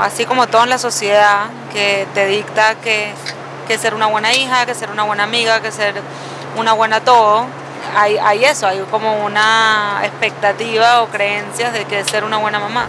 así como todo en la sociedad que te dicta que, que ser una buena hija, que ser una buena amiga, que ser una buena todo, hay, hay eso, hay como una expectativa o creencias de que ser una buena mamá.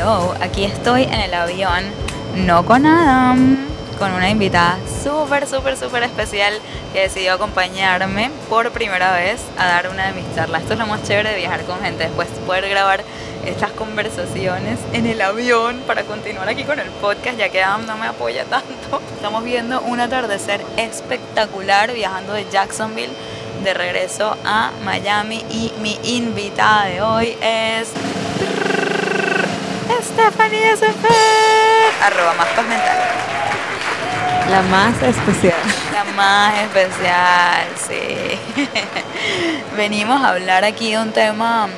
Hello, aquí estoy en el avión, no con Adam, con una invitada súper, súper, súper especial que decidió acompañarme por primera vez a dar una de mis charlas. Esto es lo más chévere de viajar con gente, después poder grabar estas conversaciones en el avión para continuar aquí con el podcast, ya que Adam no me apoya tanto. Estamos viendo un atardecer espectacular viajando de Jacksonville de regreso a Miami y mi invitada de hoy es Stephanie SP. Arroba más paz mental. La más especial. La más especial, sí. Venimos a hablar aquí de un tema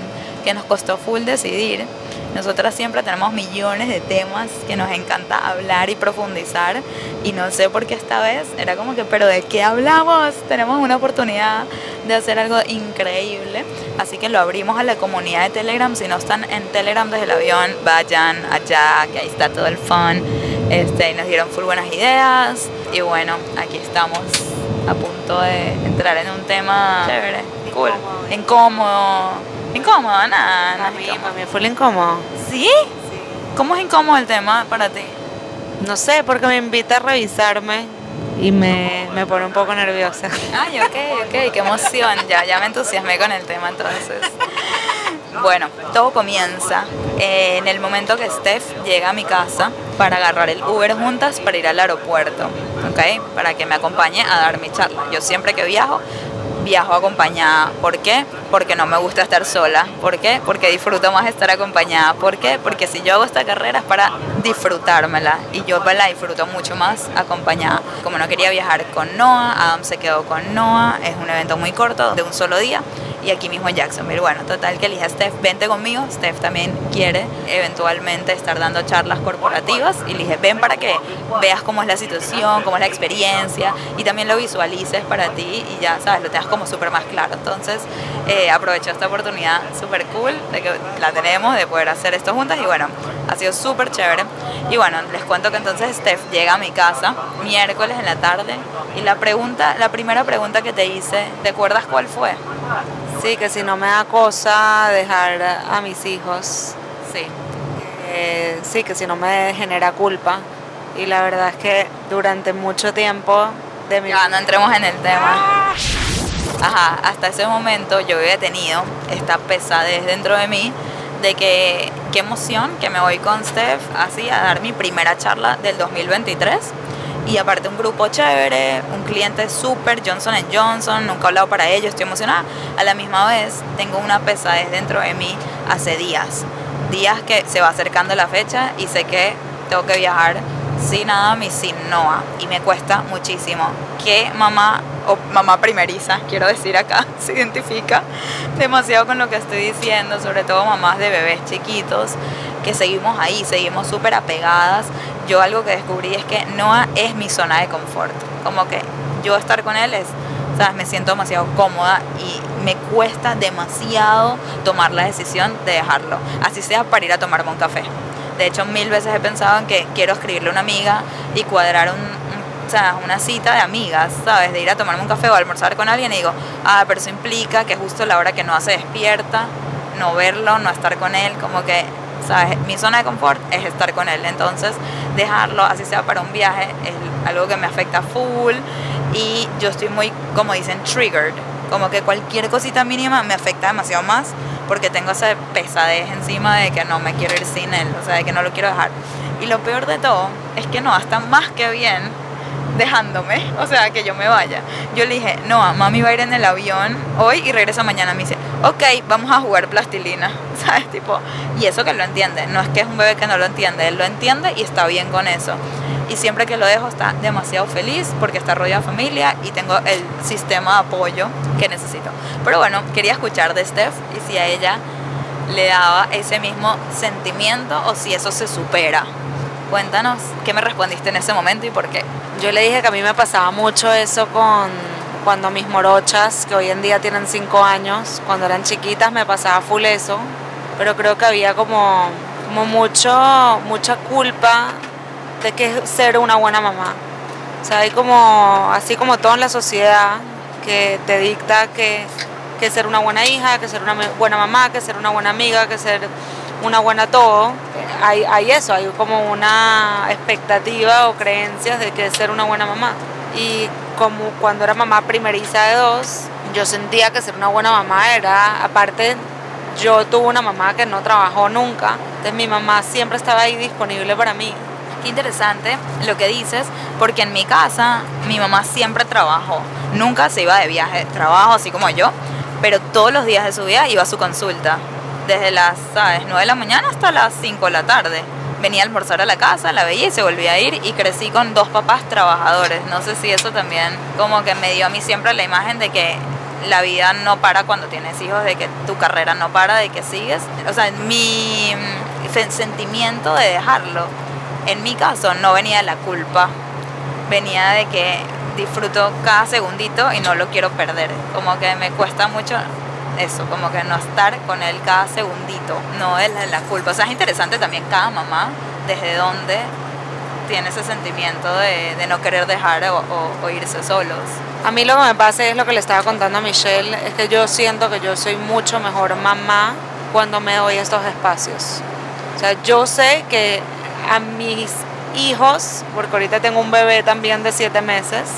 que nos costó full decidir. Nosotras siempre tenemos millones de temas que nos encanta hablar y profundizar y no sé por qué esta vez era como que, pero ¿de qué hablamos? Tenemos una oportunidad de hacer algo increíble, así que lo abrimos a la comunidad de Telegram. Si no están en Telegram desde el avión, vayan allá, que ahí está todo el fun. Este, y nos dieron full buenas ideas y bueno, aquí estamos a punto de entrar en un tema chévere, cool, incómodo Incómodo, nada. Para mí, para mí fue incómodo. ¿Sí? ¿Cómo es incómodo el tema para ti? No sé, porque me invita a revisarme y me, me pone un poco nerviosa. Ay, ok, ok, qué emoción. Ya, ya me entusiasmé con el tema entonces. Bueno, todo comienza en el momento que Steph llega a mi casa para agarrar el Uber juntas para ir al aeropuerto, ¿ok? Para que me acompañe a dar mi charla. Yo siempre que viajo viajo acompañada. ¿Por qué? Porque no me gusta estar sola. ¿Por qué? Porque disfruto más estar acompañada. ¿Por qué? Porque si yo hago esta carrera es para disfrutármela y yo la disfruto mucho más acompañada. Como no quería viajar con Noah, Adam se quedó con Noah. Es un evento muy corto, de un solo día y aquí mismo en Jacksonville. Bueno, total que elige a Steph, vente conmigo. Steph también quiere eventualmente estar dando charlas corporativas y le dije, ven para que veas cómo es la situación, cómo es la experiencia y también lo visualices para ti y ya, sabes, lo tengas como súper más claro. Entonces, eh, esta oportunidad súper cool de que la tenemos, de poder hacer esto juntas y bueno, ha sido súper chévere. Y bueno, les cuento que entonces Steph llega a mi casa miércoles en la tarde y la pregunta, la primera pregunta que te hice, ¿te acuerdas cuál fue? Sí, que si no me da cosa dejar a mis hijos. Sí. Eh, sí, que si no me genera culpa. Y la verdad es que durante mucho tiempo de mi Ya, no entremos en el tema. Ajá, hasta ese momento yo había tenido esta pesadez dentro de mí de que qué emoción que me voy con Steph así a dar mi primera charla del 2023 y aparte un grupo chévere, un cliente súper, Johnson Johnson, nunca he hablado para ellos, estoy emocionada. A la misma vez tengo una pesadez dentro de mí hace días, días que se va acercando la fecha y sé que tengo que viajar sin Adam y sin Noah y me cuesta muchísimo. Que mamá o mamá primeriza, quiero decir acá, se identifica demasiado con lo que estoy diciendo, sobre todo mamás de bebés chiquitos que seguimos ahí, seguimos súper apegadas. Yo algo que descubrí es que Noah es mi zona de confort. Como que yo estar con él es, ¿sabes? Me siento demasiado cómoda y me cuesta demasiado tomar la decisión de dejarlo. Así sea para ir a tomarme un café. De hecho, mil veces he pensado en que quiero escribirle a una amiga y cuadrar un, o sea, una cita de amigas, ¿sabes? De ir a tomarme un café o almorzar con alguien y digo, ah, pero eso implica que justo la hora que no se despierta, no verlo, no estar con él, como que, ¿sabes? Mi zona de confort es estar con él. Entonces, dejarlo, así sea para un viaje, es algo que me afecta full y yo estoy muy, como dicen, triggered. Como que cualquier cosita mínima me afecta demasiado más porque tengo esa pesadez encima de que no me quiero ir sin él, o sea, de que no lo quiero dejar. Y lo peor de todo es que no, está más que bien dejándome, o sea, que yo me vaya. Yo le dije, no, mami va a ir en el avión hoy y regresa mañana. Me dice, ok, vamos a jugar plastilina, ¿sabes? Tipo, y eso que lo entiende, no es que es un bebé que no lo entiende, él lo entiende y está bien con eso. Y siempre que lo dejo está demasiado feliz porque está rodeado de familia y tengo el sistema de apoyo que necesito. Pero bueno, quería escuchar de Steph y si a ella le daba ese mismo sentimiento o si eso se supera. Cuéntanos, ¿qué me respondiste en ese momento y por qué? Yo le dije que a mí me pasaba mucho eso con cuando mis morochas, que hoy en día tienen 5 años, cuando eran chiquitas me pasaba full eso, pero creo que había como, como mucho, mucha culpa de que ser una buena mamá. O sea, hay como, así como todo en la sociedad que te dicta que, que ser una buena hija, que ser una buena mamá, que ser una buena amiga, que ser una buena todo, hay, hay eso, hay como una expectativa o creencias de que ser una buena mamá. Y como cuando era mamá primeriza de dos, yo sentía que ser una buena mamá era, aparte, yo tuve una mamá que no trabajó nunca, entonces mi mamá siempre estaba ahí disponible para mí. Qué interesante lo que dices, porque en mi casa mi mamá siempre trabajó, nunca se iba de viaje, trabajo así como yo, pero todos los días de su vida iba a su consulta desde las, ¿sabes? 9 de la mañana hasta las 5 de la tarde. Venía a almorzar a la casa, la veía y se volvía a ir y crecí con dos papás trabajadores. No sé si eso también como que me dio a mí siempre la imagen de que la vida no para cuando tienes hijos, de que tu carrera no para, de que sigues. O sea, mi mm, sentimiento de dejarlo, en mi caso, no venía de la culpa, venía de que disfruto cada segundito y no lo quiero perder. Como que me cuesta mucho eso, como que no estar con él cada segundito, no es la culpa. O sea, es interesante también cada mamá, desde dónde tiene ese sentimiento de, no querer dejar o, irse solos. A mí lo que me pasa es lo que le estaba contando a Michelle, es que yo siento que yo soy mucho mejor mamá cuando me doy estos espacios. O sea, yo sé que a mis hijos, porque ahorita tengo un bebé también de siete meses,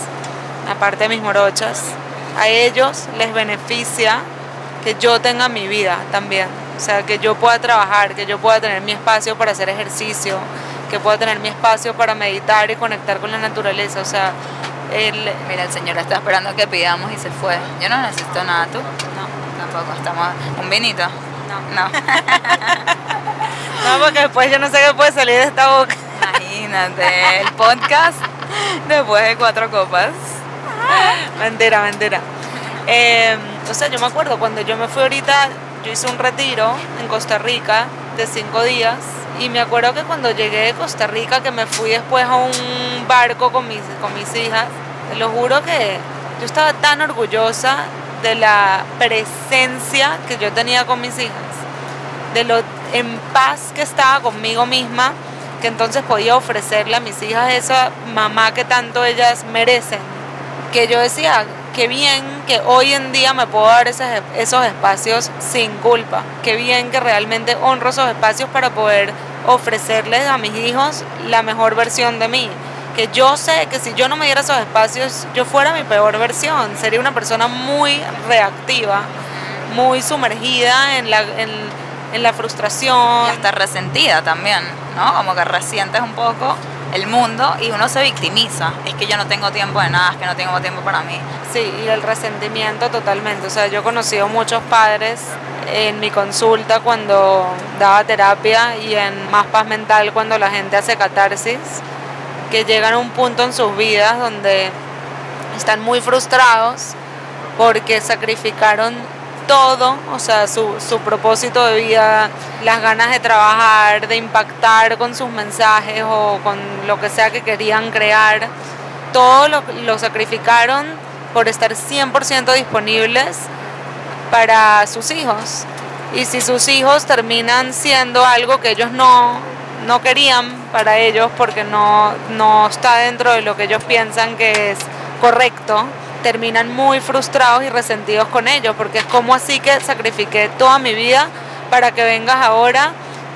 aparte de mis morochas, a ellos les beneficia que yo tenga mi vida también. O sea, que yo pueda trabajar, que yo pueda tener mi espacio para hacer ejercicio, que pueda tener mi espacio para meditar y conectar con la naturaleza. O sea, el... Mira, el Señor está esperando que pidamos y se fue. Yo no necesito nada, ¿tú? No. Tampoco, estamos... ¿Un vinito? No. No. no, porque después yo no sé qué puede salir de esta boca. Imagínate, el podcast después de cuatro copas. mentira, mentira. Eh, o sea, yo me acuerdo cuando yo me fui ahorita, yo hice un retiro en Costa Rica de cinco días y me acuerdo que cuando llegué de Costa Rica, que me fui después a un barco con mis, con mis hijas, te lo juro que yo estaba tan orgullosa de la presencia que yo tenía con mis hijas, de lo en paz que estaba conmigo misma, que entonces podía ofrecerle a mis hijas esa mamá que tanto ellas merecen, que yo decía, qué bien que hoy en día me puedo dar esos, esos espacios sin culpa, qué bien que realmente honro esos espacios para poder ofrecerles a mis hijos la mejor versión de mí. Que yo sé que si yo no me diera esos espacios, yo fuera mi peor versión. Sería una persona muy reactiva, muy sumergida en la, en, la frustración. Y hasta resentida también, ¿no? Como que resientes un poco el mundo y uno se victimiza. Es que yo no tengo tiempo de nada, es que no tengo tiempo para mí. Sí, y el resentimiento totalmente. O sea, yo he conocido muchos padres en mi consulta cuando daba terapia y en Más Paz Mental cuando la gente hace catarsis, que llegan a un punto en sus vidas donde están muy frustrados porque sacrificaron todo, o sea, su, su, propósito de vida, las ganas de trabajar, de impactar con sus mensajes o con lo que sea que querían crear, todo lo, lo sacrificaron por estar 100% disponibles para sus hijos. Y si sus hijos terminan siendo algo que ellos no, no querían para ellos porque no, no está dentro de lo que ellos piensan que es correcto, terminan muy frustrados y resentidos con ellos, porque es como así que sacrifiqué toda mi vida para que vengas ahora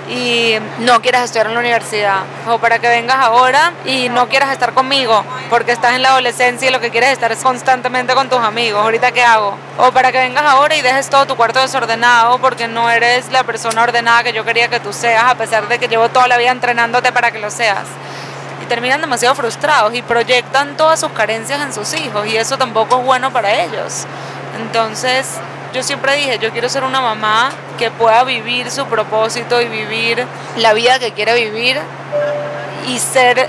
y no quieras estudiar en la universidad o para que vengas ahora y no quieras estar conmigo porque estás en la adolescencia y lo que quieres estar es constantemente con tus amigos, ahorita qué hago? O para que vengas ahora y dejes todo tu cuarto desordenado porque no eres la persona ordenada que yo quería que tú seas a pesar de que llevo toda la vida entrenándote para que lo seas. Terminan demasiado frustrados y proyectan todas sus carencias en sus hijos y eso tampoco es bueno para ellos. Entonces, yo siempre dije, yo quiero ser una mamá que pueda vivir su propósito y vivir la vida que quiere vivir y ser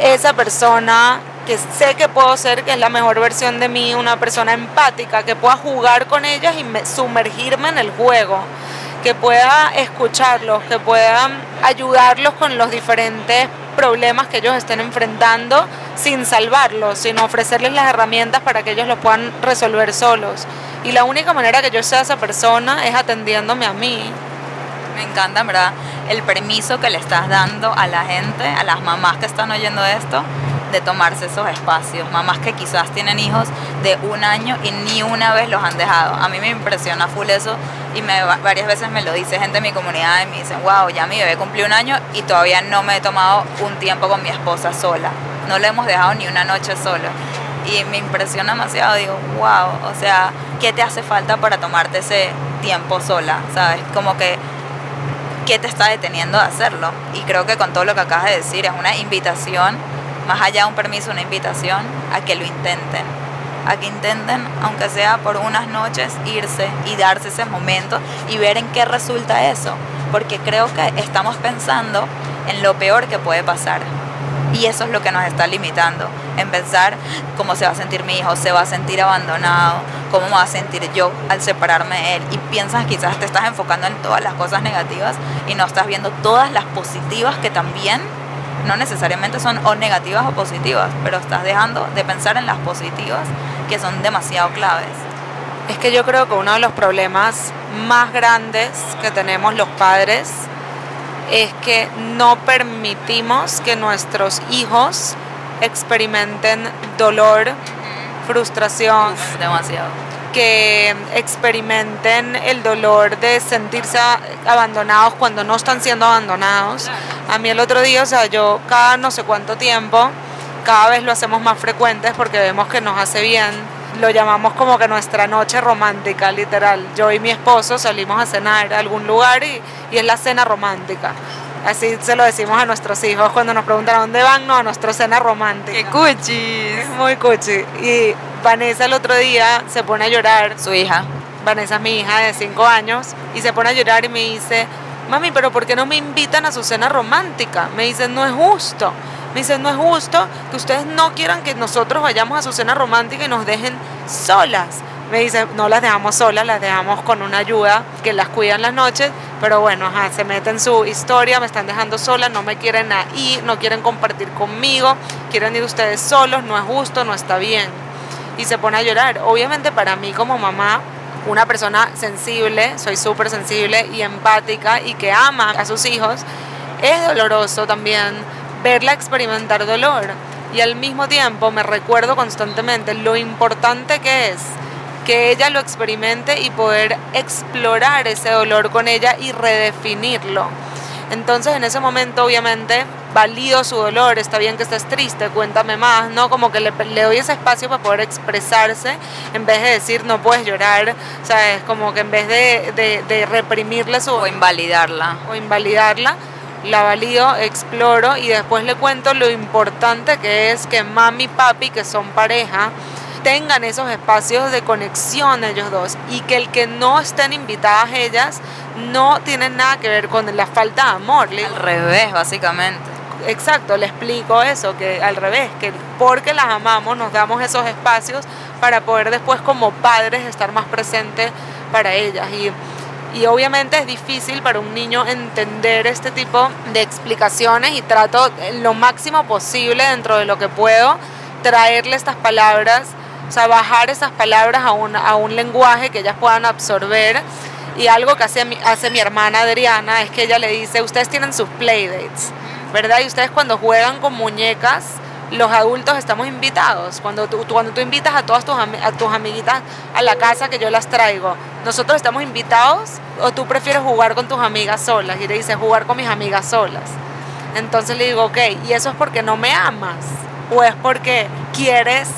esa persona que sé que puedo ser, que es la mejor versión de mí, una persona empática, que pueda jugar con ellas y sumergirme en el juego, que pueda escucharlos, que pueda ayudarlos con los diferentes problemas que ellos estén enfrentando sin salvarlos, sino ofrecerles las herramientas para que ellos los puedan resolver solos. Y la única manera que yo sea esa persona es atendiéndome a mí. Me encanta, ¿verdad? El permiso que le estás dando a la gente, a las mamás que están oyendo esto, de tomarse esos espacios. Mamás que quizás tienen hijos de un año y ni una vez los han dejado. A mí me impresiona full eso y me, varias veces me lo dice gente de mi comunidad y me dicen, wow, ya mi bebé cumplió un año y todavía no me he tomado un tiempo con mi esposa sola. No le hemos dejado ni una noche sola y me impresiona demasiado. Digo, wow, o sea, ¿qué te hace falta para tomarte ese tiempo sola? ¿Sabes? Como que, ¿qué te está deteniendo de hacerlo? Y creo que con todo lo que acabas de decir, es una invitación, más allá de un permiso, una invitación a que lo intenten. A que intenten, aunque sea por unas noches, irse y darse ese momento y ver en qué resulta eso. Porque creo que estamos pensando en lo peor que puede pasar y eso es lo que nos está limitando, en pensar cómo se va a sentir mi hijo, se va a sentir abandonado, cómo me va a sentir yo al separarme de él. Y piensas quizás te estás enfocando en todas las cosas negativas y no estás viendo todas las positivas que también no necesariamente son o negativas o positivas, pero estás dejando de pensar en las positivas que son demasiado claves. Es que yo creo que uno de los problemas más grandes que tenemos los padres es que no permitimos que nuestros hijos experimenten dolor, frustración, demasiado. Que experimenten el dolor de sentirse abandonados cuando no están siendo abandonados. A mí el otro día, o sea, yo cada no sé cuánto tiempo, cada vez lo hacemos más frecuentes porque vemos que nos hace bien lo llamamos como que nuestra noche romántica, literal. Yo y mi esposo salimos a cenar a algún lugar y, y es la cena romántica. Así se lo decimos a nuestros hijos cuando nos preguntan a dónde van, no, a nuestra cena romántica. ¡Qué cuchis! Muy cuchi. Y Vanessa el otro día se pone a llorar. Su hija. Vanessa es mi hija de 5 años y se pone a llorar y me dice, mami, pero ¿por qué no me invitan a su cena romántica? Me dice, no es justo. Me dice, no es justo que ustedes no quieran que nosotros vayamos a su cena romántica y nos dejen solas. Me dice, no las dejamos solas, las dejamos con una ayuda que las cuida en las noches, pero bueno, se meten en su historia, me están dejando solas, no me quieren ir, no quieren compartir conmigo, quieren ir ustedes solos, no es justo, no está bien. Y se pone a llorar. Obviamente para mí como mamá, una persona sensible, soy súper sensible y empática y que ama a sus hijos, es doloroso también verla experimentar dolor. Y al mismo tiempo me recuerdo constantemente lo importante que es que ella lo experimente y poder explorar ese dolor con ella y redefinirlo. Entonces en ese momento obviamente valido su dolor, está bien que estés triste, cuéntame más, ¿no? Como que le, doy ese espacio para poder expresarse en vez de decir no puedes llorar, ¿sabes? Como que en vez de, de, de reprimirle su... O invalidarla. O invalidarla, la valido, exploro y después le cuento lo importante que es que mami y papi, que son pareja, tengan esos espacios de conexión ellos dos y que el que no estén invitadas ellas no tiene nada que ver con la falta de amor. Al revés, básicamente. Exacto, le explico eso, que al revés, que porque las amamos nos damos esos espacios para poder después como padres estar más presentes para ellas. Y y obviamente es difícil para un niño entender este tipo de explicaciones y trato lo máximo posible dentro de lo que puedo traerle estas palabras, o sea, bajar esas palabras a un, a un lenguaje que ellas puedan absorber Y algo que hace hace mi hermana Adriana es que ella le dice, ustedes tienen sus playdates, ¿verdad? Y ustedes cuando juegan con muñecas, los adultos estamos invitados. Cuando tú, cuando tú invitas a todas tus, a tus amiguitas a la casa que yo las traigo, nosotros estamos invitados o tú prefieres jugar con tus amigas solas. Y le dice, jugar con mis amigas solas. Entonces le digo, ok, ¿y eso es porque no me amas? ¿O es porque quieres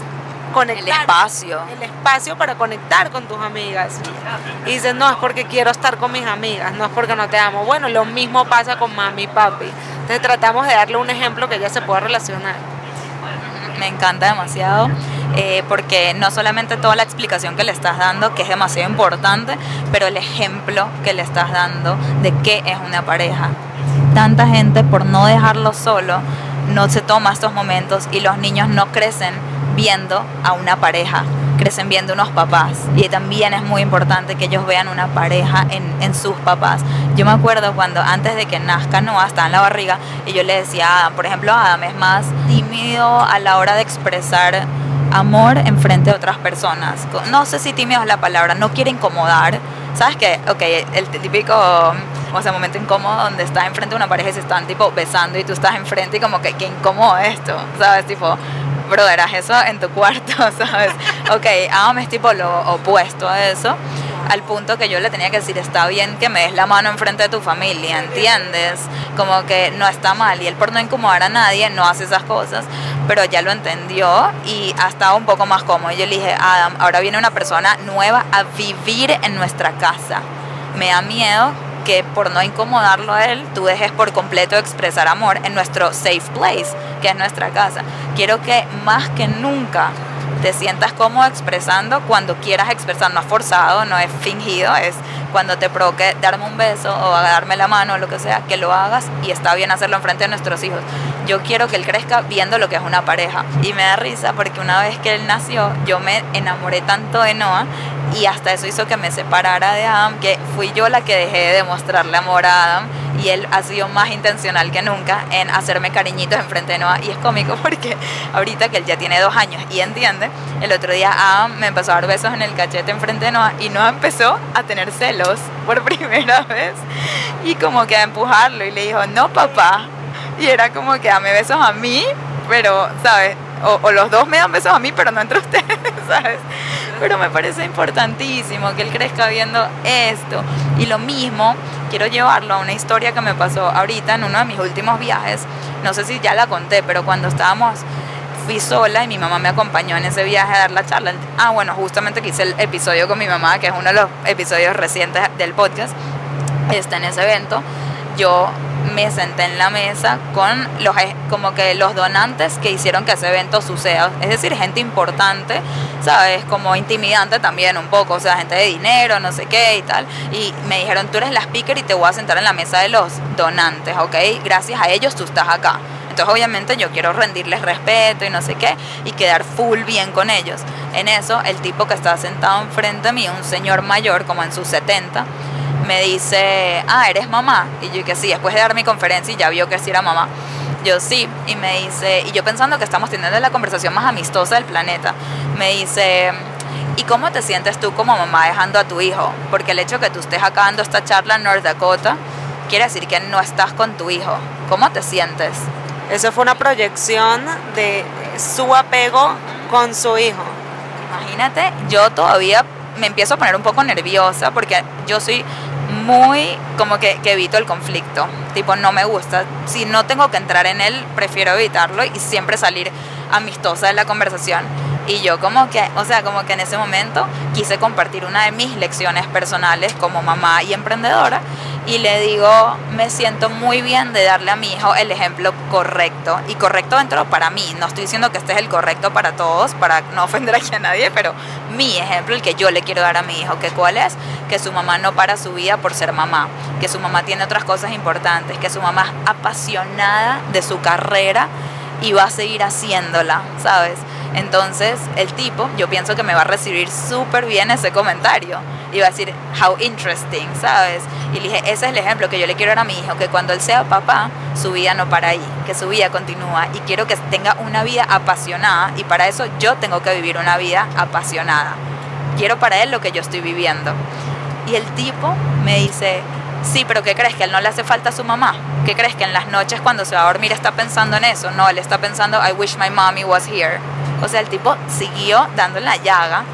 conectar? El espacio. El espacio para conectar con tus amigas. Y dices, no, es porque quiero estar con mis amigas, no es porque no te amo. Bueno, lo mismo pasa con mami y papi. Entonces tratamos de darle un ejemplo que ella se pueda relacionar me encanta demasiado, eh, porque no solamente toda la explicación que le estás dando, que es demasiado importante, pero el ejemplo que le estás dando de qué es una pareja. Tanta gente por no dejarlo solo, no se toma estos momentos y los niños no crecen viendo a una pareja crecen viendo unos papás y también es muy importante que ellos vean una pareja en, en sus papás. Yo me acuerdo cuando antes de que nazca Noah estaba en la barriga y yo le decía a Adam, por ejemplo, Adam es más tímido a la hora de expresar amor en frente de otras personas. No sé si tímido es la palabra, no quiere incomodar. ¿Sabes qué? Ok, el típico, o sea, momento incómodo donde estás enfrente de una pareja y se están tipo besando y tú estás enfrente y como que, qué incómodo esto, ¿sabes? Tipo, brother, haz eso en tu cuarto, ¿sabes? Ok, Adam es tipo lo opuesto a eso, al punto que yo le tenía que decir, está bien que me des la mano enfrente de tu familia, ¿entiendes? Como que no está mal, y él por no incomodar a nadie no hace esas cosas, pero ya lo entendió y ha estado un poco más cómodo. Yo le dije, Adam, ahora viene una persona nueva a vivir en nuestra casa. Me da miedo que por no incomodarlo a él, tú dejes por completo expresar amor en nuestro safe place, que es nuestra casa. Quiero que más que nunca te sientas cómodo expresando cuando quieras expresar, no es forzado, no es fingido, es cuando te provoque darme un beso o darme la mano o lo que sea, que lo hagas y está bien hacerlo enfrente de nuestros hijos. Yo quiero que él crezca viendo lo que es una pareja. Y me da risa porque una vez que él nació, yo me enamoré tanto de Noah y hasta eso hizo que me separara de Adam, que fui yo la que dejé de demostrarle amor a Adam y él ha sido más intencional que nunca en hacerme cariñitos enfrente de Noah y es cómico porque ahorita que él ya tiene dos años y entiende, el otro día Adam me empezó a dar besos en el cachete enfrente de Noah y Noah empezó a tener celos por primera vez y como que a empujarlo y le dijo, no papá, y era como que dame besos a mí, pero, ¿sabes? O, o, los dos me dan besos a mí, pero no entre ustedes, ¿sabes? Pero me parece importantísimo que él crezca viendo esto. Y lo mismo, quiero llevarlo a una historia que me pasó ahorita en uno de mis últimos viajes. No sé si ya la conté, pero cuando estábamos, fui sola y mi mamá me acompañó en ese viaje a dar la charla. Ah, bueno, justamente que hice el episodio con mi mamá, que es uno de los episodios recientes del podcast. Está en ese evento. Yo me senté en la mesa con los como que los donantes que hicieron que ese evento suceda, es decir, gente importante, ¿sabes? Como intimidante también un poco, o sea, gente de dinero, no sé qué y tal, y me dijeron, "Tú eres la speaker y te voy a sentar en la mesa de los donantes, ¿ok? Gracias a ellos tú estás acá." Entonces obviamente yo quiero rendirles respeto y no sé qué y quedar full bien con ellos. En eso el tipo que estaba sentado enfrente de mí, un señor mayor como en sus 70, me dice, ah, ¿eres mamá? Y yo que sí, después de dar mi conferencia y ya vio que sí era mamá. Yo sí, y me dice, y yo pensando que estamos teniendo la conversación más amistosa del planeta, me dice, ¿y cómo te sientes tú como mamá dejando a tu hijo? Porque el hecho que tú estés acá dando esta charla en North Dakota quiere decir que no estás con tu hijo. ¿Cómo te sientes? Eso fue una proyección de su apego con su hijo. Imagínate, yo todavía me empiezo a poner un poco nerviosa porque yo soy muy como que, que, evito el conflicto. Tipo, no me gusta. Si no tengo que entrar en él, prefiero evitarlo y siempre salir amistosa de la conversación. Y yo como que, o sea, como que en ese momento quise compartir una de mis lecciones personales como mamá y emprendedora y le digo, me siento muy bien de darle a mi hijo el ejemplo correcto y correcto dentro para mí. No estoy diciendo que este es el correcto para todos, para no ofender aquí a nadie, pero mi ejemplo, el que yo le quiero dar a mi hijo, que cuál es, que su mamá no para su vida por ser mamá, que su mamá tiene otras cosas importantes, que su mamá es apasionada de su carrera y va a seguir haciéndola, ¿sabes? Entonces el tipo, yo pienso que me va a recibir súper bien ese comentario. Va a decir, how interesting, ¿sabes? Y le dije, ese es el ejemplo que yo le quiero dar a mi hijo, que cuando él sea papá, su vida no para ahí, que su vida continúa. Y quiero que tenga una vida apasionada. Y para eso yo tengo que vivir una vida apasionada. Quiero para él lo que yo estoy viviendo. Y el tipo me dice, sí, pero ¿qué crees? ¿Que a él no le hace falta a su mamá? ¿Qué crees? ¿Que en las noches cuando se va a dormir está pensando en eso? No, él está pensando, I wish my mommy was here. O sea, el tipo siguió dando la llaga.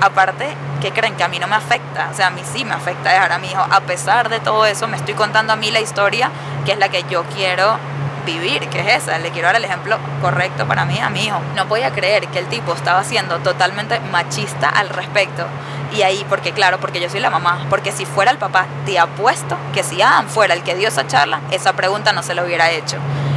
Aparte, ¿qué creen? Que a mí no me afecta. O sea, a mí sí me afecta dejar a mi hijo. A pesar de todo eso, me estoy contando a mí la historia que es la que yo quiero vivir, que es esa. Le quiero dar el ejemplo correcto para mí, a mi hijo. No podía creer que el tipo estaba siendo totalmente machista al respecto. Y ahí, porque claro, porque yo soy la mamá, porque si fuera el papá, te apuesto que si Adam fuera el que dio esa charla, esa pregunta no se lo hubiera hecho.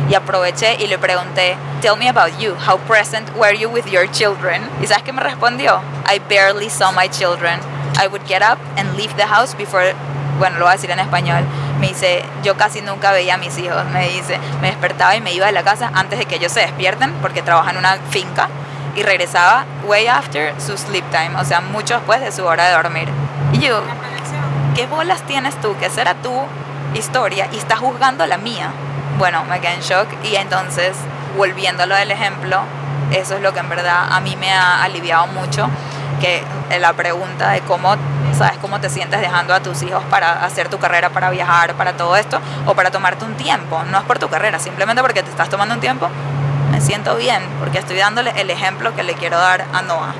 Y aproveché y le pregunté, tell me about you, how present were you with your children? ¿Y sabes qué me respondió? I barely saw my children. I would get up and leave the house before, bueno, lo voy a decir en español, me dice, yo casi nunca veía a mis hijos, me dice, me despertaba y me iba de la casa antes de que ellos se despierten, porque trabaja en una finca, y regresaba way after su sleep time, o sea, mucho después de su hora de dormir. Y yo, ¿qué bolas tienes tú? Que esa era tu historia y estás juzgando la mía. Bueno, me quedé en shock y entonces, volviéndolo del ejemplo, eso es lo que en verdad a mí me ha aliviado mucho, que la pregunta de cómo sabes cómo te sientes dejando a tus hijos para hacer tu carrera, para viajar, para todo esto, o para tomarte un tiempo. No es por tu carrera, simplemente porque te estás tomando un tiempo, me siento bien, porque estoy dándole el ejemplo que le quiero dar a Noah,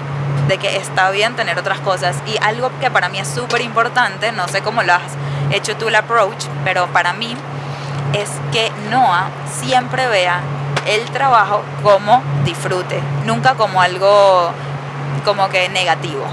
de que está bien tener otras cosas. Y algo que para mí es súper importante, no sé cómo lo has hecho tú el approach, pero para mí es que Noah siempre vea el trabajo como disfrute, nunca como algo como que negativo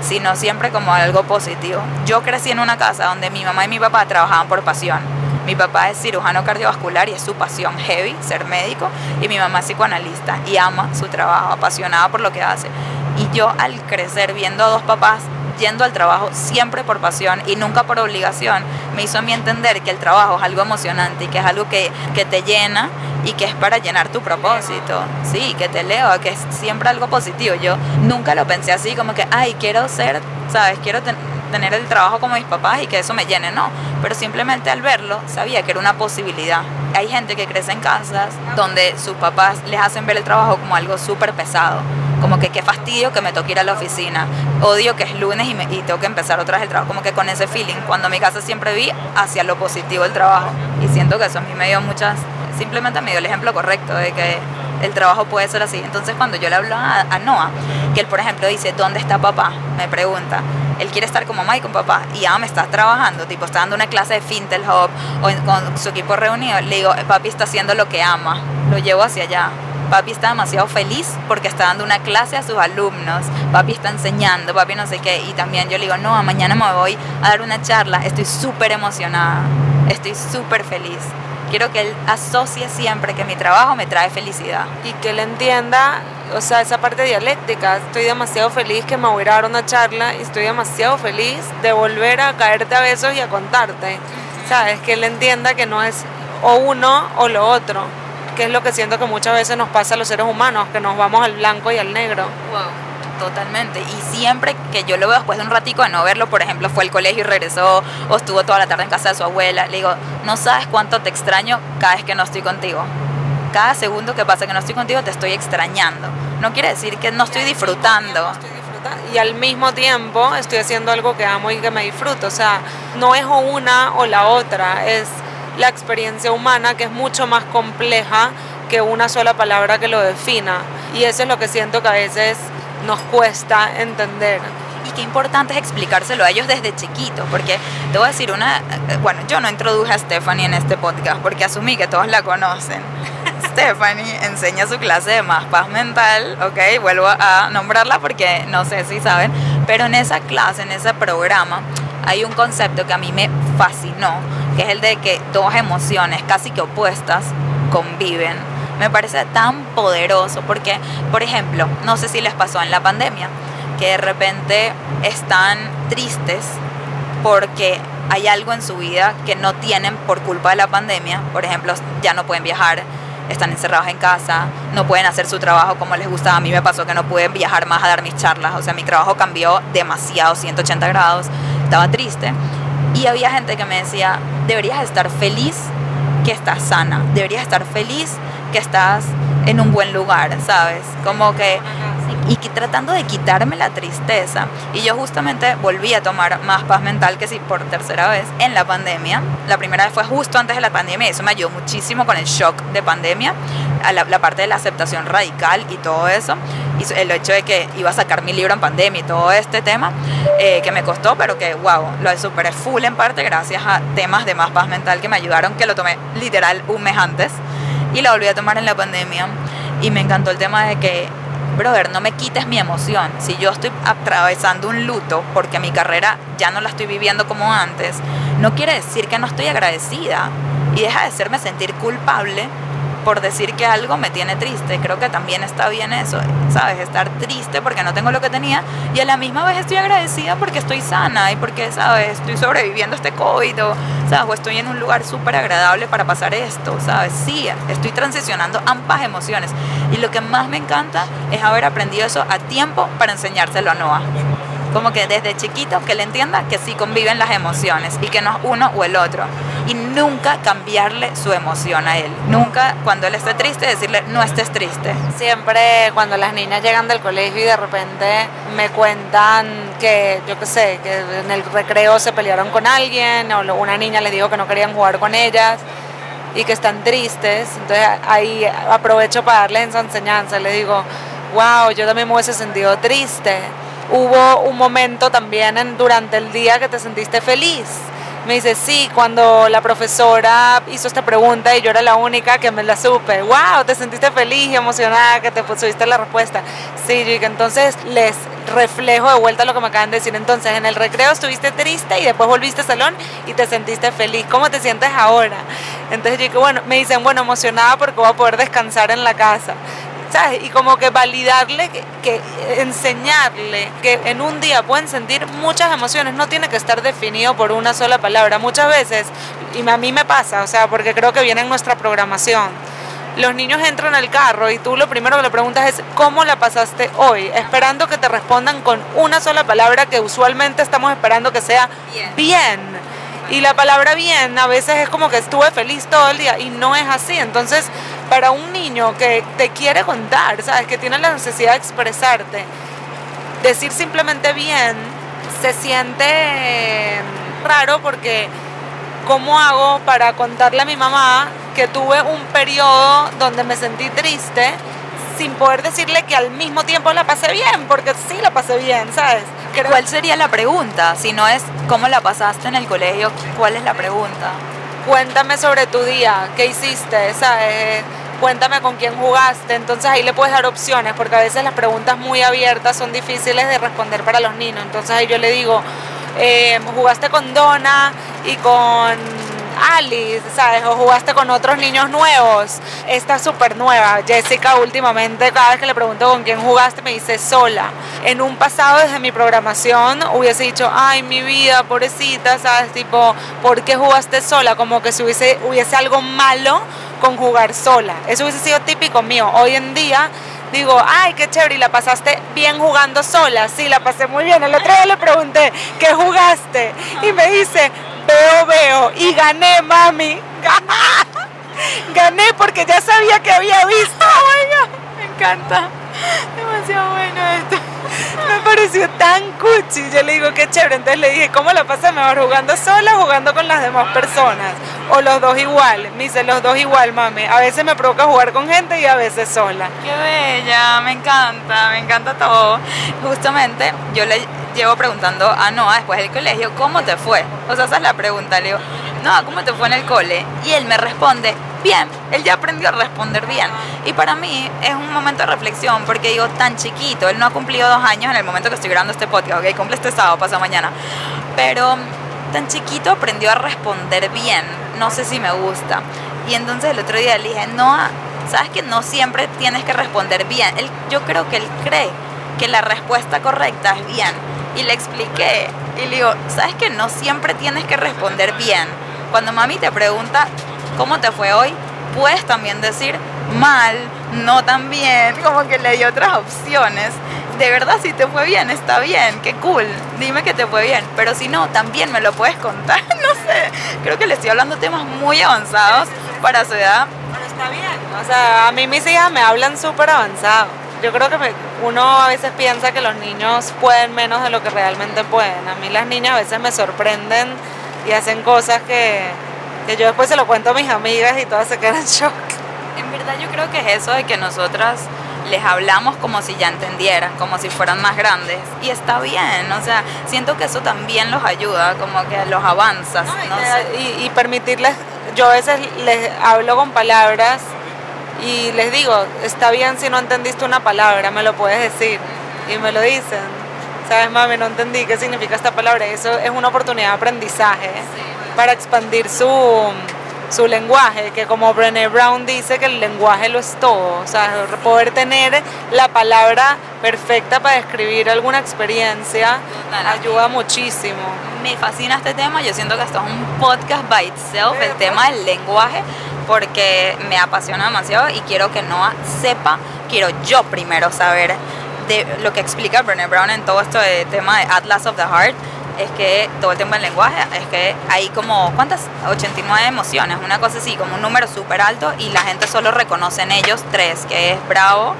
sino siempre como algo positivo. Yo crecí en una casa donde mi mamá y mi papá trabajaban por pasión. Mi papá es cirujano cardiovascular y es su pasión heavy, ser médico, y mi mamá es psicoanalista y ama su trabajo, apasionada por lo que hace. Y yo al crecer viendo a dos papás yendo al trabajo siempre por pasión y nunca por obligación, me hizo a mí entender que el trabajo es algo emocionante y que es algo que, que te llena y que es para llenar tu propósito. Sí, que te leo, que es siempre algo positivo. Yo nunca lo pensé así, como que, ay, quiero ser, ¿sabes? Quiero tener el trabajo como mis papás y que eso me llene, no. Pero simplemente al verlo sabía que era una posibilidad. Hay gente que crece en casas donde sus papás les hacen ver el trabajo como algo súper pesado como que qué fastidio que me toque ir a la oficina, odio que es lunes y, me, y tengo que empezar otra vez el trabajo, como que con ese feeling, cuando en mi casa siempre vi hacia lo positivo el trabajo y siento que eso a mí me dio muchas, simplemente me dio el ejemplo correcto de que el trabajo puede ser así. Entonces cuando yo le hablo a, Noah, que él por ejemplo dice, ¿dónde está papá? Me pregunta. Él quiere estar con mamá y con papá. Y ya me está trabajando, tipo, está dando una clase de Fintel Hub o con su equipo reunido. Le digo, papi está haciendo lo que ama. Lo llevo hacia allá papi está demasiado feliz porque está dando una clase a sus alumnos, papi está enseñando, papi no sé qué, y también yo le digo, no, mañana me voy a dar una charla, estoy súper emocionada, estoy súper feliz. Quiero que él asocie siempre que mi trabajo me trae felicidad. Y que él entienda, o sea, esa parte dialéctica. Estoy demasiado feliz que me voy a dar una charla y estoy demasiado feliz de volver a caerte a besos y a contarte. ¿Sabes? Que él entienda que no es o uno o lo otro que es lo que siento que muchas veces nos pasa a los seres humanos, que nos vamos al blanco y al negro. Wow. Totalmente. Y siempre que yo lo veo después de un ratico de no verlo, por ejemplo, fue al colegio y regresó, o estuvo toda la tarde en casa de su abuela, le digo, no sabes cuánto te extraño cada vez que no estoy contigo. Cada segundo que pasa que no estoy contigo te estoy extrañando. No quiere decir que no estoy disfrutando. Y al mismo tiempo estoy haciendo algo que amo y que me disfruto. O sea, no es o una o la otra, es la experiencia humana que es mucho más compleja que una sola palabra que lo defina. Y eso es lo que siento que a veces nos cuesta entender. Y qué importante es explicárselo a ellos desde chiquitos, porque te voy a decir una, bueno, yo no introduje a Stephanie en este podcast porque asumí que todos la conocen. Stephanie enseña su clase de más paz mental, ok, vuelvo a nombrarla porque no sé si saben, pero en esa clase, en ese programa, hay un concepto que a mí me fascinó, que es el de que dos emociones casi que opuestas conviven. Me parece tan poderoso porque, por ejemplo, no sé si les pasó en la pandemia, que de repente están tristes porque hay algo en su vida que no tienen por culpa de la pandemia. Por ejemplo, ya no pueden viajar, están encerrados en casa, no pueden hacer su trabajo como les gustaba. A mí me pasó que no pude viajar más a dar mis charlas, o sea, mi trabajo cambió demasiado, 180 grados, estaba triste. Y había gente que me decía, deberías estar feliz que estás sana, deberías estar feliz que estás en un buen lugar, ¿sabes? Como que y que tratando de quitarme la tristeza. Y yo justamente volví a tomar más paz mental que si por tercera vez en la pandemia. La primera vez fue justo antes de la pandemia y eso me ayudó muchísimo con el shock de pandemia, a la, la parte de la aceptación radical y todo eso. Y el hecho de que iba a sacar mi libro en pandemia y todo este tema eh, que me costó, pero que wow, lo superé full en parte gracias a temas de más paz mental que me ayudaron, que lo tomé literal un mes antes y la volví a tomar en la pandemia. Y me encantó el tema de que brother, no me quites mi emoción. Si yo estoy atravesando un luto porque mi carrera ya no la estoy viviendo como antes, no quiere decir que no estoy agradecida. Y deja de hacerme sentir culpable por decir que algo me tiene triste. Creo que también está bien eso, ¿sabes? Estar triste porque no tengo lo que tenía y a la misma vez estoy agradecida porque estoy sana y porque, ¿sabes? Estoy sobreviviendo este COVID o, ¿sabes? O estoy en un lugar súper agradable para pasar esto, ¿sabes? Sí, estoy transicionando ambas emociones y lo que más me encanta es haber aprendido eso a tiempo para enseñárselo a Noah como que desde chiquito que le entienda que sí conviven las emociones y que no es uno o el otro. Y nunca cambiarle su emoción a él. Nunca cuando él esté triste decirle no estés triste. Siempre cuando las niñas llegan del colegio y de repente me cuentan que, yo qué sé, que en el recreo se pelearon con alguien o una niña les dijo que no querían jugar con ellas y que están tristes, entonces ahí aprovecho para darles esa enseñanza, les digo, wow, yo también me hubiese sentido triste hubo un momento también durante el día que te sentiste feliz. Me dice, sí, cuando la profesora hizo esta pregunta y yo era la única que me la supe. ¡Wow! ¿Te sentiste feliz y emocionada que te pusiste la respuesta? Sí, yo entonces les reflejo de vuelta lo que me acaban de decir. Entonces, en el recreo estuviste triste y después volviste al salón y te sentiste feliz. ¿Cómo te sientes ahora? Entonces, yo dije, bueno, me dicen, bueno, emocionada porque voy a poder descansar en la casa. Y como que validarle, que, enseñarle que en un día pueden sentir muchas emociones, no tiene que estar definido por una sola palabra. Muchas veces, y a mí me pasa, o sea, porque creo que viene en nuestra programación, los niños entran al carro y tú lo primero que le preguntas es ¿cómo la pasaste hoy? Esperando que te respondan con una sola palabra que usualmente estamos esperando que sea bien. bien. Y la palabra bien a veces es como que estuve feliz todo el día y no es así. Entonces, para un niño que te quiere contar, ¿sabes? Que tiene la necesidad de expresarte, decir simplemente bien se siente raro porque ¿cómo hago para contarle a mi mamá que tuve un periodo donde me sentí triste sin poder decirle que al mismo tiempo la pasé bien? Porque sí la pasé bien, ¿sabes? ¿Cuál sería la pregunta? Si no es cómo la pasaste en el colegio, ¿cuál es la pregunta? Cuéntame sobre tu día, ¿qué hiciste? ¿Sabes? cuéntame con quién jugaste. Entonces ahí le puedes dar opciones, porque a veces las preguntas muy abiertas son difíciles de responder para los niños. Entonces ahí yo le digo, eh, jugaste con Donna y con Alice, ¿sabes? O jugaste con otros niños nuevos. Esta súper nueva. Jessica últimamente, cada vez que le pregunto con quién jugaste, me dice sola. En un pasado desde mi programación hubiese dicho, ay, mi vida, pobrecita, ¿sabes? Tipo, ¿por qué jugaste sola? Como que si hubiese, hubiese algo malo con jugar sola. Eso hubiese sido típico mío. Hoy en día digo, ay, qué chévere, y la pasaste bien jugando sola. Sí, la pasé muy bien. El otro día le pregunté, ¿qué jugaste? Y me dice, veo, veo. Y gané, mami. Gané porque ya sabía que había visto. me encanta. Demasiado bueno esto. Pareció tan cuchi. Yo le digo, qué chévere. Entonces le dije, ¿cómo la pasé mejor? ¿Jugando sola o jugando con las demás personas? ¿O los dos igual? Me dice, los dos igual, mami. A veces me provoca jugar con gente y a veces sola. Qué bella, me encanta, me encanta todo. Justamente, yo le llevo preguntando a Noah después del colegio, ¿cómo te fue? O sea, esa es la pregunta. Le digo, Noah, ¿cómo te fue en el cole? Y él me responde, bien, él ya aprendió a responder bien. Y para mí es un momento de reflexión porque digo, tan chiquito, él no ha cumplido dos años en el momento que estoy grabando este podcast, ok, cumple este sábado, pasa mañana. Pero tan chiquito aprendió a responder bien, no sé si me gusta. Y entonces el otro día le dije, no, sabes que no siempre tienes que responder bien. Él, yo creo que él cree que la respuesta correcta es bien. Y le expliqué y le digo, sabes que no siempre tienes que responder bien. Cuando mami te pregunta, ¿cómo te fue hoy? Puedes también decir mal, no tan bien, como que le di otras opciones. De verdad, si te fue bien, está bien, qué cool, dime que te fue bien, pero si no, también me lo puedes contar, no sé, creo que le estoy hablando temas muy avanzados para su edad. Pero está bien, o sea, a mí mis hijas me hablan súper avanzado. Yo creo que uno a veces piensa que los niños pueden menos de lo que realmente pueden. A mí las niñas a veces me sorprenden y hacen cosas que, que yo después se lo cuento a mis amigas y todas se quedan shock. En verdad yo creo que es eso de que nosotras les hablamos como si ya entendieran, como si fueran más grandes. Y está bien, o sea, siento que eso también los ayuda, como que los avanzas. No, y, no sé. y- y permitirles, yo a veces les hablo con palabras y les digo, está bien si no entendiste una palabra, me lo puedes decir. Y me lo dicen. Sabes, mami, no entendí qué significa esta palabra. Eso es una oportunidad de aprendizaje para expandir su, su lenguaje, que como Brené Brown dice que el lenguaje lo es todo. O sea, poder tener la palabra perfecta para describir alguna experiencia Total. ayuda muchísimo. Me fascina este tema, yo siento que esto es un podcast by itself, el tema del lenguaje, porque me apasiona demasiado y quiero que Noah sepa, quiero yo primero saber de lo que explica Brené Brown en todo esto de tema de Atlas of the Heart, es que todo el tema del lenguaje, es que hay como, ¿cuántas? 89 emociones, una cosa así, como un número súper alto y la gente solo reconoce en ellos tres, que es bravo,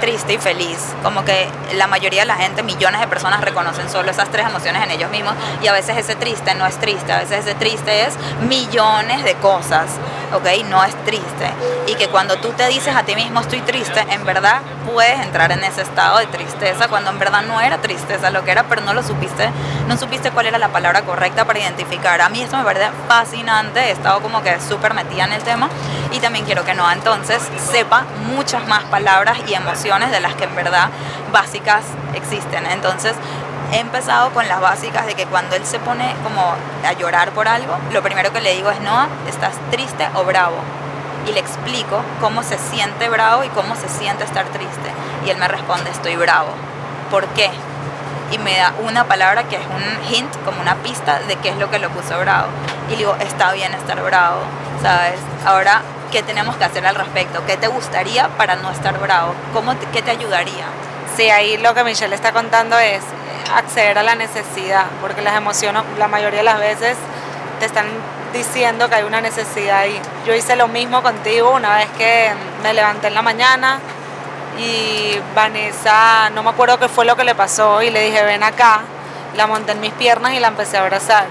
triste y feliz. Como que la mayoría de la gente, millones de personas reconocen solo esas tres emociones en ellos mismos y a veces ese triste no es triste, a veces ese triste es millones de cosas, ¿ok? No es triste. Y que cuando tú te dices a ti mismo estoy triste, en verdad puedes entrar en ese estado de tristeza cuando en verdad no era tristeza lo que era, pero no lo supiste, no supiste cuál era la palabra correcta para identificar. A mí esto me parece fascinante, he estado como que súper metida en el tema y también quiero que Noah entonces sepa muchas más palabras y emociones de las que en verdad básicas existen. Entonces he empezado con las básicas de que cuando él se pone como a llorar por algo, lo primero que le digo es Noah, ¿estás triste o bravo? Y le explico cómo se siente bravo y cómo se siente estar triste. Y él me responde, estoy bravo. ¿Por qué? y me da una palabra que es un hint, como una pista de qué es lo que lo puso bravo. Y le digo, está bien estar bravo, ¿sabes? Ahora, ¿qué tenemos que hacer al respecto? ¿Qué te gustaría para no estar bravo? ¿Cómo te- ¿Qué te ayudaría? Sí, ahí lo que Michelle está contando es acceder a la necesidad, porque las emociones la mayoría de las veces te están diciendo que hay una necesidad ahí. Yo hice lo mismo contigo una vez que me levanté en la mañana y Vanessa, no me acuerdo qué fue lo que le pasó y le dije, ven acá, la monté en mis piernas y la empecé a abrazar.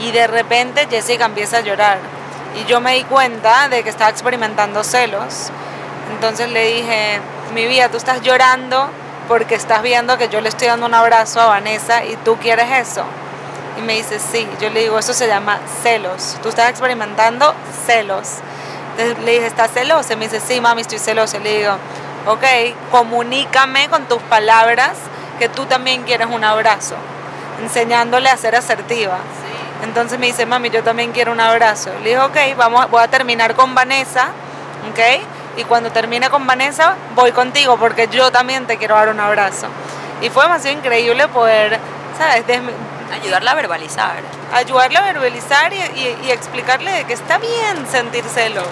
Y de repente Jessica empieza a llorar y yo me di cuenta de que estaba experimentando celos. Entonces le dije, mi vida, tú estás llorando porque estás viendo que yo le estoy dando un abrazo a Vanessa y tú quieres eso. Y me dice, sí. Yo le digo, eso se llama celos. Tú estás experimentando celos. Entonces le dije, ¿estás celosa? Y me dice, sí, mami, estoy celosa. Le digo, ok, comunícame con tus palabras que tú también quieres un abrazo. Enseñándole a ser asertiva. Entonces me dice, mami, yo también quiero un abrazo. Le dije, ok, vamos, voy a terminar con Vanessa, ok, y cuando termine con Vanessa voy contigo porque yo también te quiero dar un abrazo. Y fue demasiado increíble poder, ¿sabes? Desmi- Ayudarla a verbalizar. ayudarle a verbalizar y, y- y explicarle de que está bien sentir celos.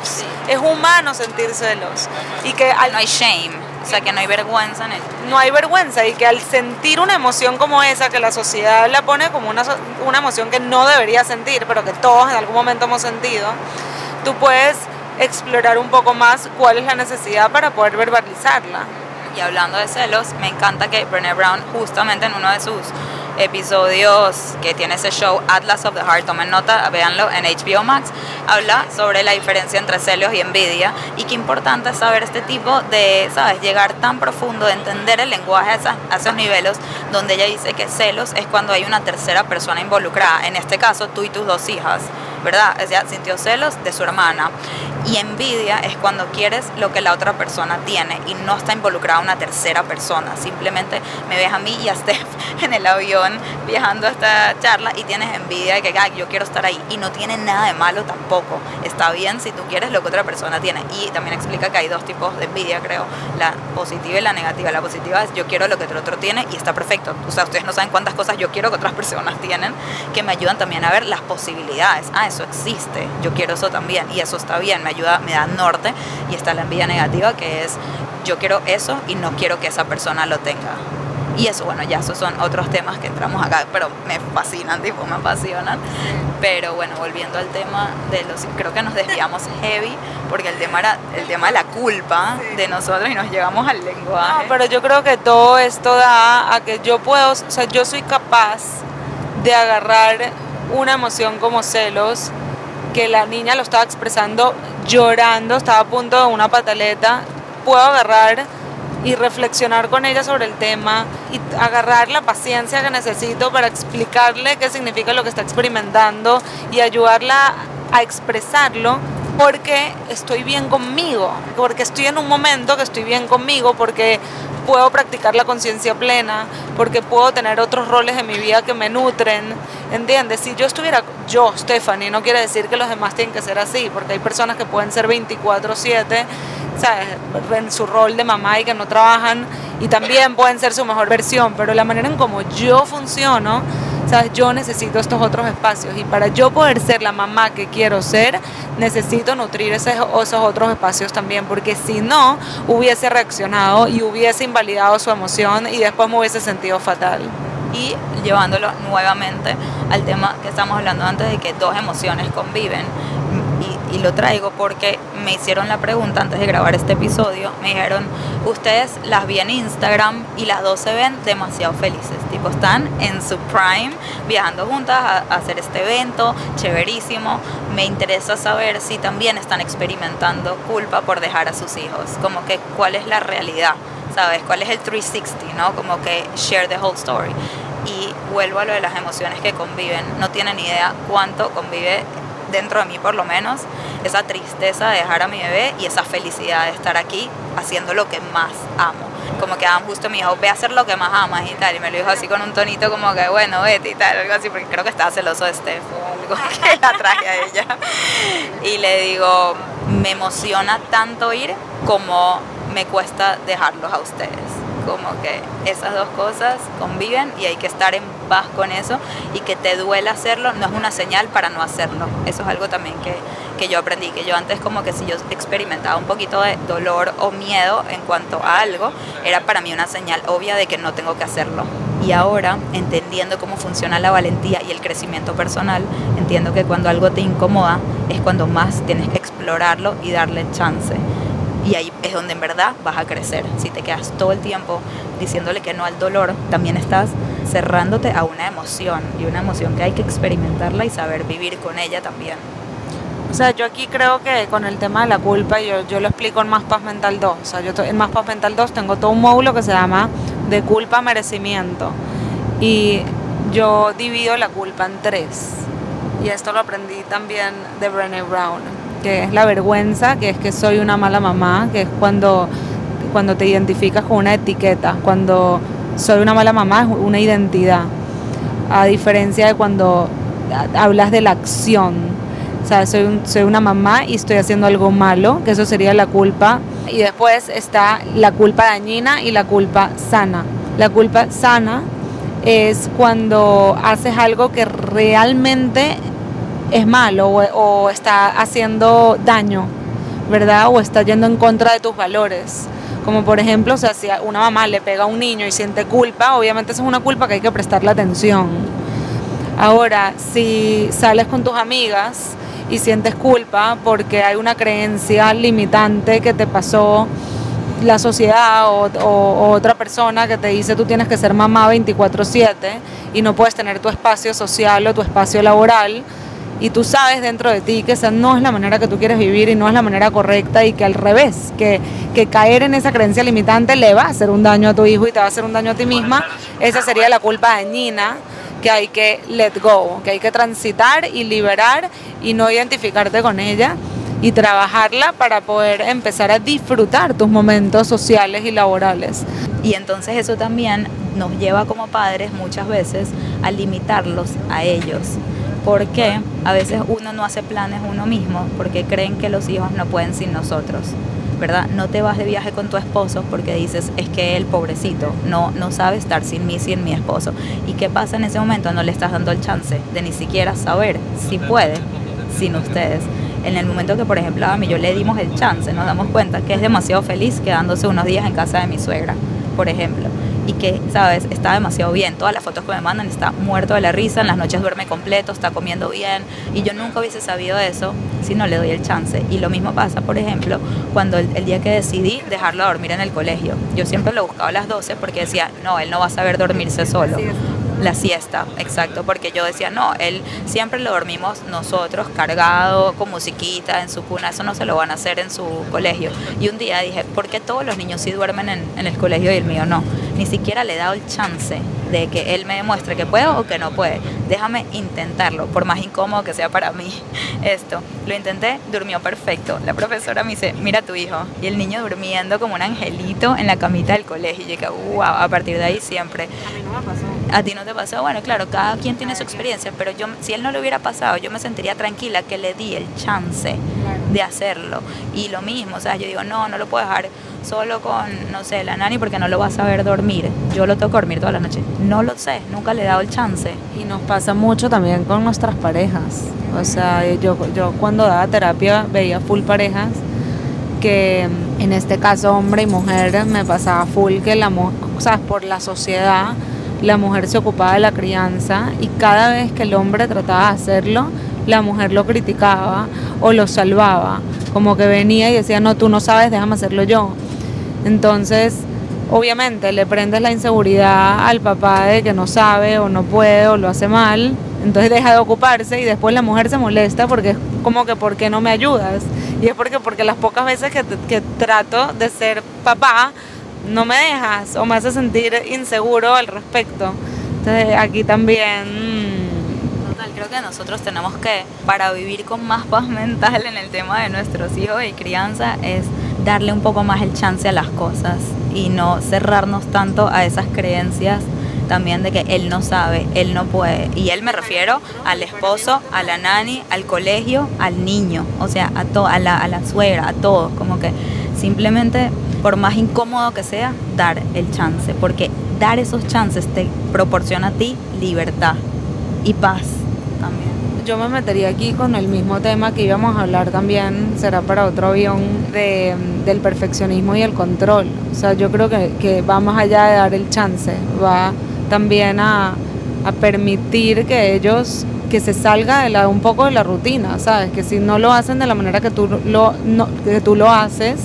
Es humano sentir celos. Y que al- No hay shame, o sea, que no hay vergüenza en ello. no hay vergüenza y que al sentir una emoción como esa, que la sociedad la pone como una, una emoción que no debería sentir, pero que todos en algún momento hemos sentido, tú puedes explorar un poco más cuál es la necesidad para poder verbalizarla. Y hablando de celos, me encanta que Brené Brown, justamente en uno de sus episodios que tiene ese show Atlas of the Heart, tomen nota, véanlo en HBO Max, habla sobre la diferencia entre celos y envidia y qué importante es saber este tipo de, ¿sabes?, llegar tan profundo, de entender el lenguaje a, esos niveles, donde ella dice que celos es cuando hay una tercera persona involucrada, en este caso tú y tus dos hijas, ¿verdad? Ella sintió celos de su hermana. Y envidia es cuando quieres lo que la otra persona tiene y no está involucrada una tercera persona. Simplemente me ves a mí y a Steph en el avión viajando a esta charla y tienes envidia de que "Ay, yo quiero estar ahí. Y no tiene nada de malo tampoco. Está bien si tú quieres lo que otra persona tiene. Y también explica que hay dos tipos de envidia, creo. La positiva y la negativa. La positiva es yo quiero lo que el otro tiene y está perfecto. O sea, ustedes no saben cuántas cosas yo quiero que otras personas tienen que me ayudan también a ver las posibilidades. Ah, eso existe. Yo quiero eso también y eso está bien. Me ayuda, me da norte. Y está la envidia negativa que es yo quiero eso y no quiero que esa persona lo tenga. Y eso, bueno, ya esos son otros temas que entramos acá, pero me fascinan, tipo, me apasionan. Pero bueno, volviendo al tema de los, creo que nos desviamos heavy, porque el tema era el tema de la culpa de nosotros y nos llegamos al lenguaje. No, pero yo creo que todo esto da a que yo puedo, o sea, yo soy capaz de agarrar una emoción como celos, que la niña lo estaba expresando llorando, estaba a punto de una pataleta, puedo agarrar y reflexionar con ella sobre el tema y agarrar la paciencia que necesito para explicarle qué significa lo que está experimentando y ayudarla a expresarlo porque estoy bien conmigo, porque estoy en un momento que estoy bien conmigo, porque puedo practicar la conciencia plena, porque puedo tener otros roles en mi vida que me nutren, ¿entiendes? Si yo estuviera, yo, Stephanie, no quiere decir que los demás tienen que ser así, porque hay personas que pueden ser 24/7, ¿sabes? En su rol de mamá y que no trabajan y también pueden ser su mejor versión, pero la manera en como yo funciono, ¿sabes? Yo necesito estos otros espacios y para yo poder ser la mamá que quiero ser, necesito nutrir esos, esos otros espacios también, porque si no, hubiese reaccionado y hubiese invalidado su emoción y después me hubiese sentido fatal. Y llevándolo nuevamente al tema que estamos hablando antes de que dos emociones conviven y lo traigo porque me hicieron la pregunta antes de grabar este episodio. Me dijeron, ustedes las vi en Instagram y las dos se ven demasiado felices. Tipo, están en su prime, viajando juntas a, hacer este evento, chéverísimo. Me interesa saber si también están experimentando culpa por dejar a sus hijos. Como que, ¿cuál es la realidad? ¿Sabes? ¿Cuál es el 360? ¿No? Como que share the whole story. Y vuelvo a lo de las emociones que conviven. No tienen idea cuánto convive dentro de mí por lo menos, esa tristeza de dejar a mi bebé y esa felicidad de estar aquí haciendo lo que más amo. Como que Adam justo me dijo, ve a hacer lo que más amas y tal, y me lo dijo así con un tonito como que, bueno, vete y tal, algo así, porque creo que estaba celoso de Steph o algo que la traje a ella. Y le digo, me emociona tanto ir como me cuesta dejarlos a ustedes como que esas dos cosas conviven y hay que estar en paz con eso y que te duela hacerlo no es una señal para no hacerlo. Eso es algo también que, que yo aprendí, que yo antes como que si yo experimentaba un poquito de dolor o miedo en cuanto a algo, era para mí una señal obvia de que no tengo que hacerlo. Y ahora, entendiendo cómo funciona la valentía y el crecimiento personal, entiendo que cuando algo te incomoda es cuando más tienes que explorarlo y darle chance y ahí es donde en verdad vas a crecer. Si te quedas todo el tiempo diciéndole que no al dolor, también estás cerrándote a una emoción y una emoción que hay que experimentarla y saber vivir con ella también. O sea, yo aquí creo que con el tema de la culpa, yo, yo lo explico en Más Paz Mental 2. O sea, yo en Más Paz Mental 2 tengo todo un módulo que se llama de culpa merecimiento. Y yo divido la culpa en tres. Y esto lo aprendí también de Brené Brown que es la vergüenza, que es que soy una mala mamá, que es cuando, cuando te identificas con una etiqueta, cuando soy una mala mamá es una identidad, a diferencia de cuando hablas de la acción, o sea, soy, soy una mamá y estoy haciendo algo malo, que eso sería la culpa, y después está la culpa dañina y la culpa sana. La culpa sana es cuando haces algo que realmente es malo o, está haciendo daño, ¿verdad? O está yendo en contra de tus valores. Como por ejemplo, o sea, si una mamá le pega a un niño y siente culpa, obviamente esa es una culpa que hay que prestarle atención. Ahora, si sales con tus amigas y sientes culpa porque hay una creencia limitante que te pasó la sociedad o, o, otra persona que te dice tú tienes que ser mamá 24/7 y no puedes tener tu espacio social o tu espacio laboral, y tú sabes dentro de ti que esa no es la manera que tú quieres vivir y no es la manera correcta y que al revés, que, que caer en esa creencia limitante le va a hacer un daño a tu hijo y te va a hacer un daño a ti misma, esa sería la culpa dañina que hay que let go, que hay que transitar y liberar y no identificarte con ella y trabajarla para poder empezar a disfrutar tus momentos sociales y laborales. Y entonces eso también nos lleva como padres muchas veces a limitarlos a ellos porque a veces uno no hace planes uno mismo porque creen que los hijos no pueden sin nosotros. ¿verdad? No te vas de viaje con tu esposo porque dices, es que él, pobrecito, no, no sabe estar sin mí, sin mi esposo. ¿Y qué pasa en ese momento? No le estás dando el chance de ni siquiera saber si puede sin ustedes. En el momento que, por ejemplo, a mí yo le dimos el chance, nos damos cuenta que es demasiado feliz quedándose unos días en casa de mi suegra, por ejemplo y que, ¿sabes? Está demasiado bien. Todas las fotos que me mandan está muerto de la risa, en las noches duerme completo, está comiendo bien y yo nunca hubiese sabido eso si no le doy el chance. Y lo mismo pasa, por ejemplo, cuando el, día que decidí dejarlo dormir en el colegio. Yo siempre lo buscaba a las 12 porque decía, no, él no va a saber dormirse solo. La siesta, exacto, porque yo decía, no, él siempre lo dormimos nosotros, cargado, con musiquita, en su cuna, eso no se lo van a hacer en su colegio. Y un día dije, ¿por qué todos los niños sí duermen en, en el colegio y el mío no? Ni siquiera le he dado el chance de que él me demuestre que puedo o que no puede. Déjame intentarlo, por más incómodo que sea para mí esto. Lo intenté, durmió perfecto. La profesora me dice, mira a tu hijo. Y el niño durmiendo como un angelito en la camita del colegio. Y yo wow, a partir de ahí siempre. A mí no me pasó. A ti no te pasó. Bueno, claro, cada quien tiene su experiencia, pero yo, si él no lo hubiera pasado, yo me sentiría tranquila que le di el chance de hacerlo. Y lo mismo, o sea, yo digo, no, no lo puedo dejar solo con, no sé, la nani porque no lo va a saber dormir. Yo lo toco dormir toda la noche. No lo sé, nunca le he dado el chance. Y nos pasa mucho también con nuestras parejas. O sea, yo, yo cuando daba terapia veía full parejas que en este caso hombre y mujer me pasaba full que la o sea, por la sociedad la mujer se ocupaba de la crianza y cada vez que el hombre trataba de hacerlo, la mujer lo criticaba o lo salvaba, como que venía y decía, no, tú no sabes, déjame hacerlo yo. Entonces, obviamente le prendes la inseguridad al papá de que no sabe o no puede o lo hace mal, entonces deja de ocuparse y después la mujer se molesta porque es como que ¿por qué no me ayudas? Y es porque, porque las pocas veces que, que trato de ser papá, no me dejas o me hace sentir inseguro al respecto. Entonces aquí también... Total, creo que nosotros tenemos que, para vivir con más paz mental en el tema de nuestros hijos y crianza, es darle un poco más el chance a las cosas y no cerrarnos tanto a esas creencias también de que él no sabe, él no puede. Y él me refiero al esposo, a la nani, al colegio, al niño, o sea, a, to a, la, a la suegra, a todos. Como que simplemente, por más incómodo que sea, dar el chance, porque dar esos chances te proporciona a ti libertad y paz yo me metería aquí con el mismo tema que íbamos a hablar también, será para otro avión, de, del perfeccionismo y el control. O sea, yo creo que, que va más allá de dar el chance, va también a, permitir que ellos que se salga de la, un poco de la rutina, ¿sabes? Que si no lo hacen de la manera que tú lo, que tú lo haces,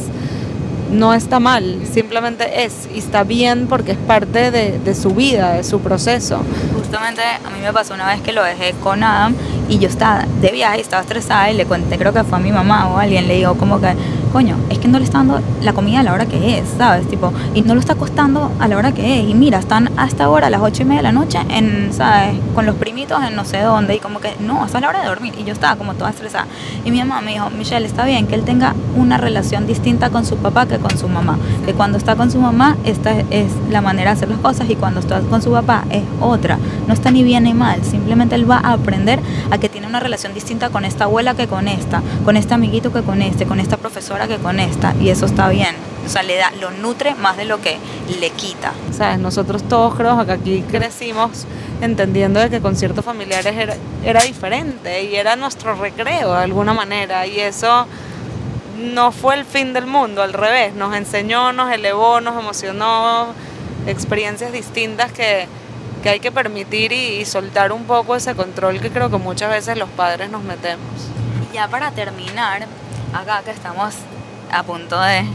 no está mal, simplemente es y está bien porque es parte de, su vida, de su proceso. Justamente a mí me pasó una vez que lo dejé con Adam y yo estaba de viaje, estaba estresada y le conté, creo que fue a mi mamá o alguien, le digo como que, coño, es que no le está dando la comida a la hora que es, ¿sabes? Tipo, y no lo está costando a la hora que es. Y mira, están hasta ahora a las ocho y media de la noche en, ¿sabes? Con los primitos en no sé dónde y como que, no, hasta la hora de dormir. Y yo estaba como toda estresada. Y mi mamá me dijo, Michelle, está bien que él tenga una relación distinta con su papá que con su mamá. Que cuando está con su mamá, esta es la manera de hacer las cosas y cuando está con su papá es otra. No está ni bien ni mal, simplemente él va a aprender a que tiene una relación distinta con esta abuela que con esta, con este amiguito que con este, con esta profesora que con esta, y eso está bien. O sea, le da, lo nutre más de lo que le quita. ¿Sabes? Nosotros todos creo que aquí crecimos entendiendo de que conciertos familiares era, era diferente y era nuestro recreo de alguna manera y eso no fue el fin del mundo, al revés, nos enseñó, nos elevó, nos emocionó, experiencias distintas que, que hay que permitir y, soltar un poco ese control que creo que muchas veces los padres nos metemos. Ya para terminar, acá que estamos a punto de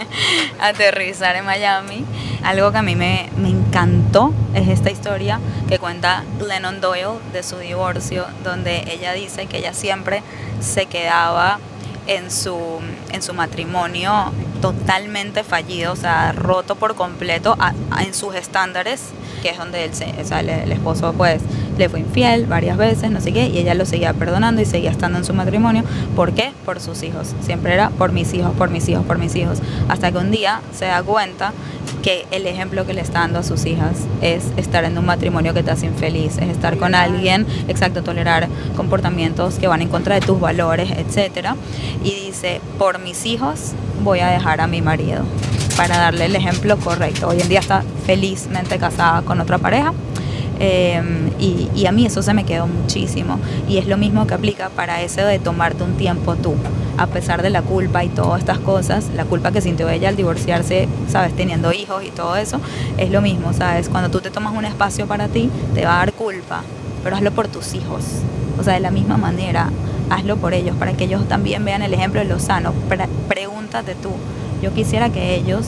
aterrizar en Miami, algo que a mí me, me, encantó es esta historia que cuenta Lennon Doyle de su divorcio, donde ella dice que ella siempre se quedaba en su, en su matrimonio totalmente fallido, o sea, roto por completo en sus estándares, que es donde el, esposo pues le fue infiel varias veces, no sé qué, y ella lo seguía perdonando y seguía estando en su matrimonio. ¿Por qué? Por sus hijos. Siempre era por mis hijos, por mis hijos, por mis hijos. Hasta que un día se da cuenta que el ejemplo que le está dando a sus hijas es estar en un matrimonio que te hace infeliz, es estar con alguien, exacto, tolerar comportamientos que van en contra de tus valores, etc. Y dice, por mis hijos voy a dejar a mi marido para darle el ejemplo correcto. Hoy en día está felizmente casada con otra pareja Em, y, y, a mí eso se me quedó muchísimo. Y es lo mismo que aplica para eso de tomarte un tiempo tú. A pesar de la culpa y todas estas cosas, la culpa que sintió ella al divorciarse, sabes, teniendo hijos y todo eso, es lo mismo, sabes. Cuando tú te tomas un espacio para ti, te va a dar culpa, pero hazlo por tus hijos. O sea, de la misma manera, hazlo por ellos, para que ellos también vean el ejemplo de lo sano. pregúntate tú. Yo quisiera que ellos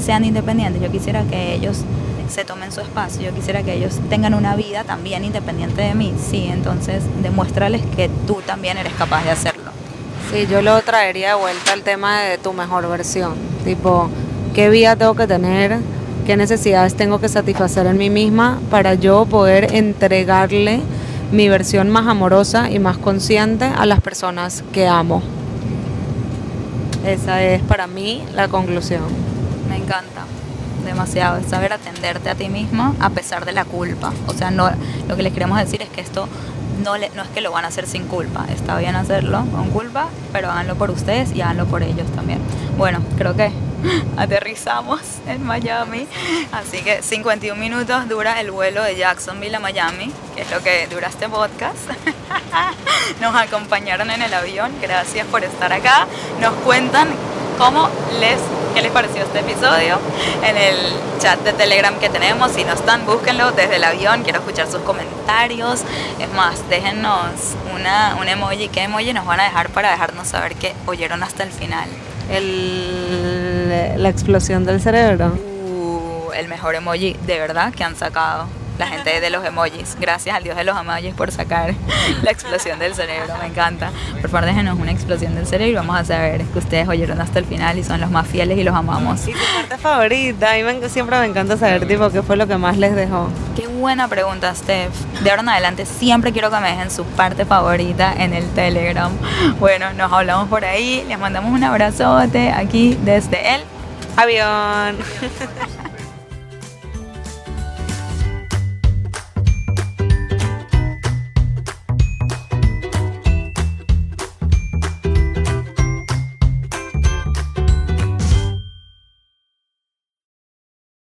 sean independientes, yo quisiera que ellos se tomen su espacio. Yo quisiera que ellos tengan una vida también independiente de mí. Sí, entonces demuéstrales que tú también eres capaz de hacerlo. Sí, yo lo traería de vuelta al tema de tu mejor versión. Tipo, ¿qué vida tengo que tener? ¿Qué necesidades tengo que satisfacer en mí misma para yo poder entregarle mi versión más amorosa y más consciente a las personas que amo? Esa es para mí la conclusión. Me encanta demasiado, es saber atenderte a ti mismo a pesar de la culpa. O sea, no, lo que les queremos decir es que esto no, le, no es que lo van a hacer sin culpa, está bien hacerlo con culpa, pero háganlo por ustedes y háganlo por ellos también. Bueno, creo que aterrizamos en Miami, así que 51 minutos dura el vuelo de Jacksonville a Miami, que es lo que dura este podcast. Nos acompañaron en el avión, gracias por estar acá. Nos cuentan cómo les, qué les pareció este episodio en el chat de Telegram que tenemos. Si no están, búsquenlo desde el avión. Quiero escuchar sus comentarios. Es más, déjennos una, un emoji. ¿Qué emoji nos van a dejar para dejarnos saber que oyeron hasta el final? El, la explosión del cerebro. Uh, el mejor emoji de verdad que han sacado la gente de los emojis. Gracias al dios de los emojis por sacar la explosión del cerebro, me encanta. Por favor, déjenos una explosión del cerebro y vamos a saber que ustedes oyeron hasta el final y son los más fieles y los amamos. ¿Y tu parte favorita? A mí siempre me encanta saber, tipo, qué fue lo que más les dejó. Qué buena pregunta, Steph. De ahora en adelante siempre quiero que me dejen su parte favorita en el Telegram. Bueno, nos hablamos por ahí. Les mandamos un abrazote aquí desde el avión.